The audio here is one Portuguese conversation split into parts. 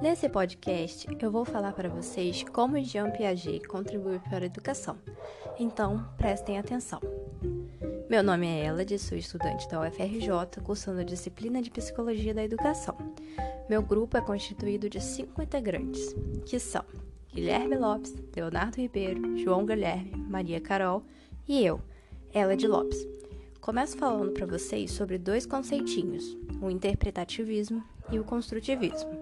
Nesse podcast, eu vou falar para vocês como Jean Piaget contribui para a educação. Então, prestem atenção. Meu nome é Ela, sou estudante da UFRJ, cursando a disciplina de Psicologia da Educação. Meu grupo é constituído de cinco integrantes, que são Guilherme Lopes, Leonardo Ribeiro, João Guilherme, Maria Carol e eu, Ela de Lopes. Começo falando para vocês sobre dois conceitinhos, o interpretativismo e o construtivismo.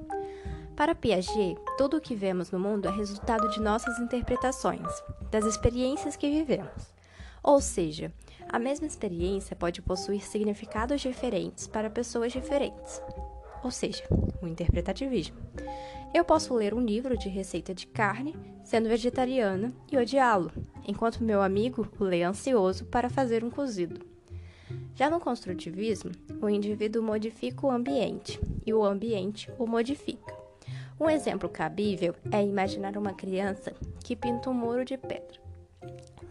Para Piaget, tudo o que vemos no mundo é resultado de nossas interpretações, das experiências que vivemos. Ou seja, a mesma experiência pode possuir significados diferentes para pessoas diferentes. Ou seja, o interpretativismo. Eu posso ler um livro de receita de carne, sendo vegetariana, e odiá-lo, enquanto meu amigo o lê ansioso para fazer um cozido. Já no construtivismo, o indivíduo modifica o ambiente e o ambiente o modifica. Um exemplo cabível é imaginar uma criança que pinta um muro de pedra.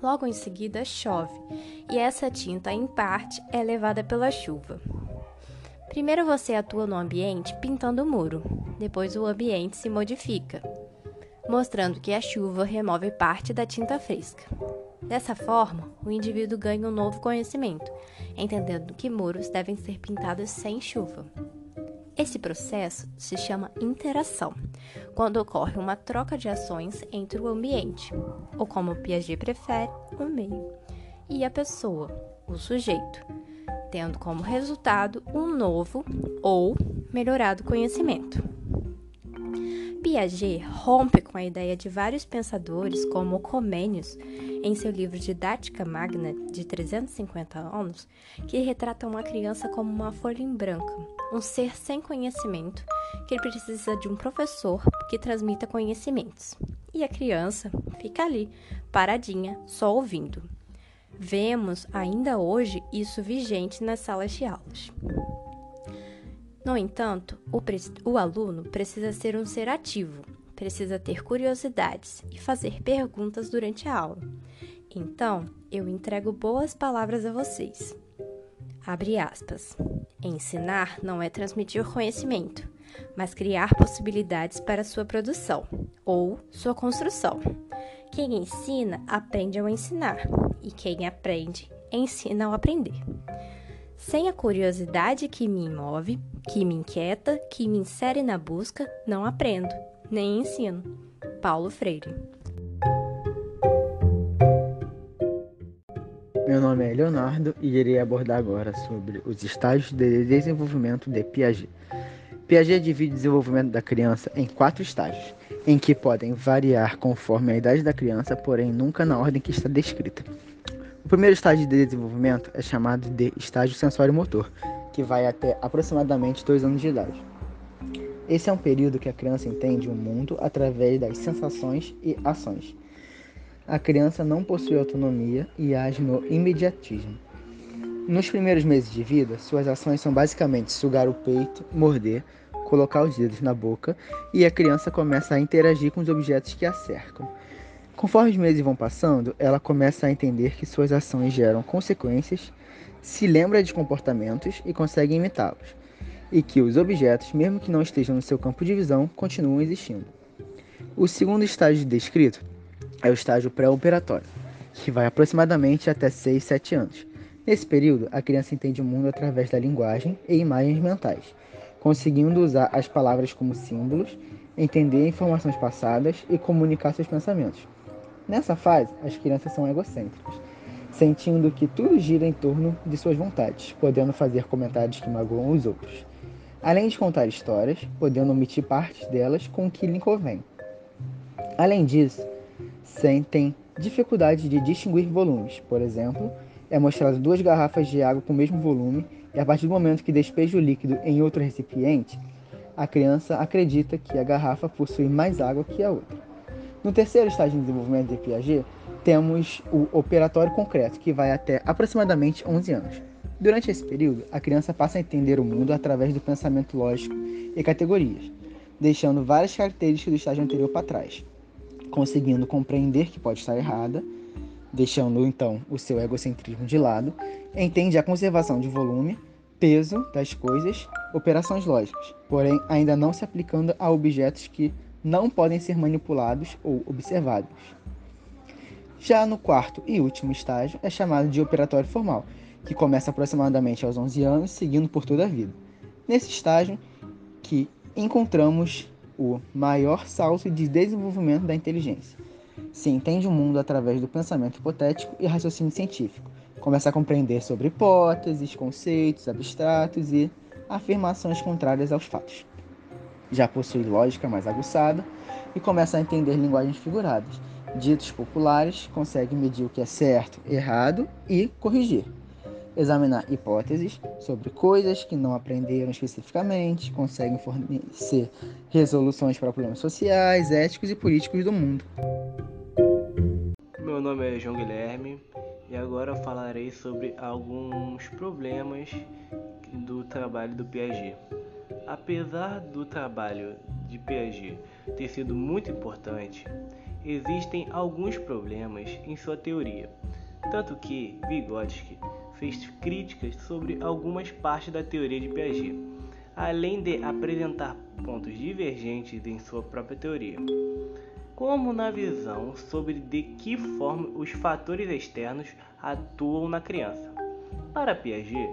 Logo em seguida, chove e essa tinta, em parte, é levada pela chuva. Primeiro você atua no ambiente pintando o muro, depois o ambiente se modifica, mostrando que a chuva remove parte da tinta fresca. Dessa forma, o indivíduo ganha um novo conhecimento, entendendo que muros devem ser pintados sem chuva. Esse processo se chama interação, quando ocorre uma troca de ações entre o ambiente, ou como Piaget prefere, o meio, e a pessoa, o sujeito, tendo como resultado um novo ou melhorado conhecimento. Piaget rompe com a ideia de vários pensadores, como Comênios, em seu livro Didática Magna, de 350 anos, que retrata uma criança como uma folha em branco, um ser sem conhecimento, que precisa de um professor que transmita conhecimentos. E a criança fica ali, paradinha, só ouvindo. Vemos ainda hoje isso vigente nas salas de aulas. No entanto, o, o, aluno precisa ser um ser ativo, precisa ter curiosidades e fazer perguntas durante a aula. Então, eu entrego boas palavras a vocês. Abre aspas. Ensinar não é transmitir conhecimento, mas criar possibilidades para sua produção ou sua construção. Quem ensina, aprende ao ensinar, e quem aprende, ensina ao aprender. Sem a curiosidade que me move, que me inquieta, que me insere na busca, não aprendo, nem ensino. Paulo Freire. Meu nome é Leonardo e irei abordar agora sobre os estágios de desenvolvimento de Piaget. Piaget divide o desenvolvimento da criança em quatro estágios, em que podem variar conforme a idade da criança, porém nunca na ordem que está descrita. O primeiro estágio de desenvolvimento é chamado de estágio sensório-motor, que vai até aproximadamente dois anos de idade. Esse é um período que a criança entende o mundo através das sensações e ações. A criança não possui autonomia e age no imediatismo. Nos primeiros meses de vida, suas ações são basicamente sugar o peito, morder, colocar os dedos na boca e a criança começa a interagir com os objetos que a cercam. Conforme os meses vão passando, ela começa a entender que suas ações geram consequências, se lembra de comportamentos e consegue imitá-los, e que os objetos, mesmo que não estejam no seu campo de visão, continuam existindo. O segundo estágio descrito é o estágio pré-operatório, que vai aproximadamente até 6, 7 anos. Nesse período, a criança entende o mundo através da linguagem e imagens mentais, conseguindo usar as palavras como símbolos, entender informações passadas e comunicar seus pensamentos. Nessa fase, as crianças são egocêntricas, sentindo que tudo gira em torno de suas vontades, podendo fazer comentários que magoam os outros. Além de contar histórias, podendo omitir partes delas com o que lhe convém. Além disso, sentem dificuldade de distinguir volumes. Por exemplo, é mostrado duas garrafas de água com o mesmo volume e a partir do momento que despeja o líquido em outro recipiente, a criança acredita que a garrafa possui mais água que a outra. No terceiro estágio de desenvolvimento de Piaget, temos o operatório concreto, que vai até aproximadamente 11 anos. Durante esse período, a criança passa a entender o mundo através do pensamento lógico e categorias, deixando várias características do estágio anterior para trás, conseguindo compreender que pode estar errada, deixando então o seu egocentrismo de lado, entende a conservação de volume, peso das coisas, operações lógicas, porém ainda não se aplicando a objetos que não podem ser manipulados ou observados. Já no quarto e último estágio é chamado de operatório formal, que começa aproximadamente aos 11 anos, seguindo por toda a vida. Nesse estágio que encontramos o maior salto de desenvolvimento da inteligência. Se entende o mundo através do pensamento hipotético e raciocínio científico. Começa a compreender sobre hipóteses, conceitos abstratos e afirmações contrárias aos fatos. Já possui lógica mais aguçada e começa a entender linguagens figuradas. Ditos populares, consegue medir o que é certo, errado e corrigir examinar hipóteses sobre coisas que não aprenderam especificamente, conseguem fornecer resoluções para problemas sociais, éticos e políticos do mundo. Meu nome é João Guilherme e agora falarei sobre alguns problemas do trabalho do Piaget. Apesar do trabalho de Piaget ter sido muito importante, existem alguns problemas em sua teoria, tanto que Vygotsky fez críticas sobre algumas partes da teoria de Piaget, além de apresentar pontos divergentes em sua própria teoria, como na visão sobre de que forma os fatores externos atuam na criança. Para Piaget,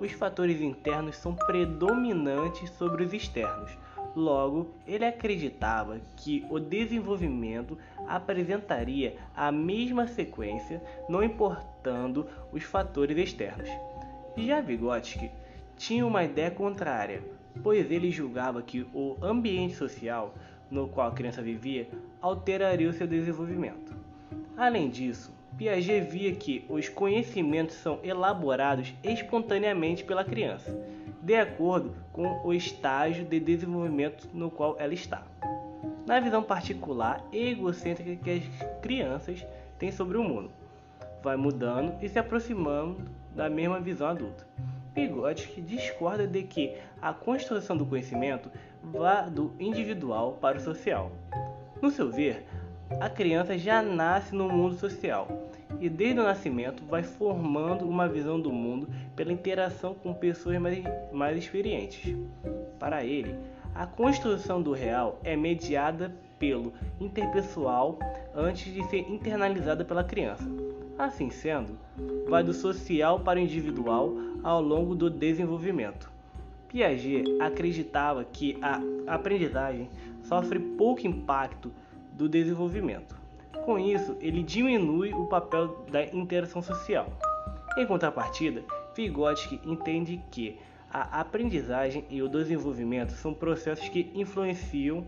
os fatores internos são predominantes sobre os externos. Logo, ele acreditava que o desenvolvimento apresentaria a mesma sequência, não importando os fatores externos. Já Vygotsky tinha uma ideia contrária, pois ele julgava que o ambiente social no qual a criança vivia alteraria o seu desenvolvimento. Além disso, Piaget via que os conhecimentos são elaborados espontaneamente pela criança, de acordo com o estágio de desenvolvimento no qual ela está na visão particular e egocêntrica que as crianças têm sobre o mundo. Vai mudando e se aproximando da mesma visão adulta. Vygotsky discorda de que a construção do conhecimento vá do individual para o social. No seu ver, a criança já nasce no mundo social e desde o nascimento vai formando uma visão do mundo pela interação com pessoas mais, mais experientes. Para ele, a construção do real é mediada pelo interpessoal antes de ser internalizada pela criança. Assim sendo, vai do social para o individual ao longo do desenvolvimento. Piaget acreditava que a aprendizagem sofre pouco impacto do desenvolvimento. Com isso, ele diminui o papel da interação social. Em contrapartida, Vygotsky entende que a aprendizagem e o desenvolvimento são processos que influenciam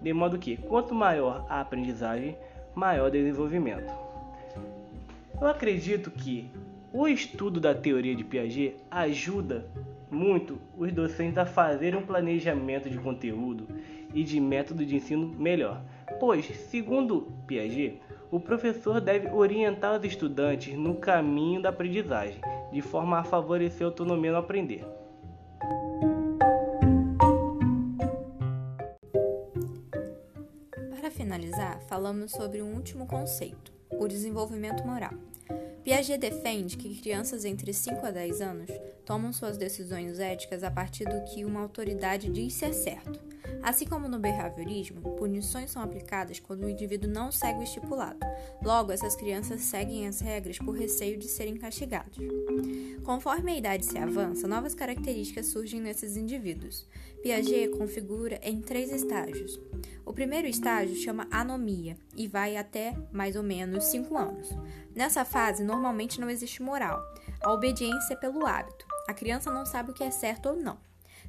de modo que quanto maior a aprendizagem, maior o desenvolvimento. Eu acredito que o estudo da teoria de Piaget ajuda muito os docentes a fazerem um planejamento de conteúdo e de método de ensino melhor, pois, segundo Piaget, o professor deve orientar os estudantes no caminho da aprendizagem, de forma a favorecer a autonomia no aprender. finalizar, falamos sobre um último conceito, o desenvolvimento moral. Piaget defende que crianças entre 5 a 10 anos tomam suas decisões éticas a partir do que uma autoridade diz ser certo. Assim como no behaviorismo, punições são aplicadas quando o indivíduo não segue o estipulado. Logo, essas crianças seguem as regras por receio de serem castigados. Conforme a idade se avança, novas características surgem nesses indivíduos. Piaget configura em três estágios. O primeiro estágio chama anomia e vai até mais ou menos 5 anos. Nessa fase, normalmente não existe moral. A obediência é pelo hábito. A criança não sabe o que é certo ou não.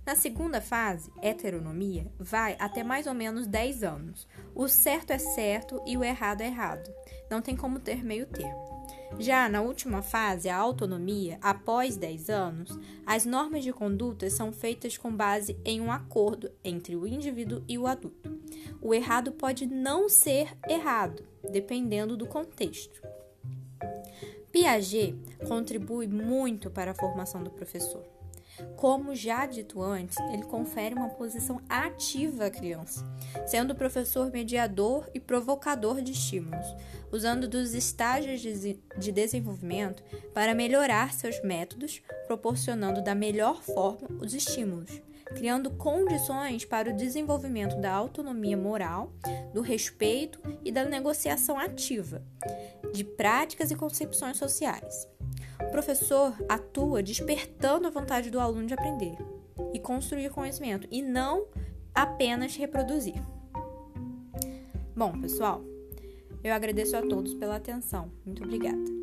Na segunda fase, heteronomia, vai até mais ou menos 10 anos. O certo é certo e o errado é errado. Não tem como ter meio termo. Já na última fase, a autonomia, após 10 anos, as normas de conduta são feitas com base em um acordo entre o indivíduo e o adulto. O errado pode não ser errado, dependendo do contexto. Piaget contribui muito para a formação do professor. Como já dito antes, ele confere uma posição ativa à criança, sendo o professor mediador e provocador de estímulos, usando dos estágios de desenvolvimento para melhorar seus métodos, proporcionando da melhor forma os estímulos, criando condições para o desenvolvimento da autonomia moral, do respeito e da negociação ativa, de práticas e concepções sociais. O professor atua despertando a vontade do aluno de aprender e construir conhecimento e não apenas reproduzir. Bom, pessoal, eu agradeço a todos pela atenção. Muito obrigada.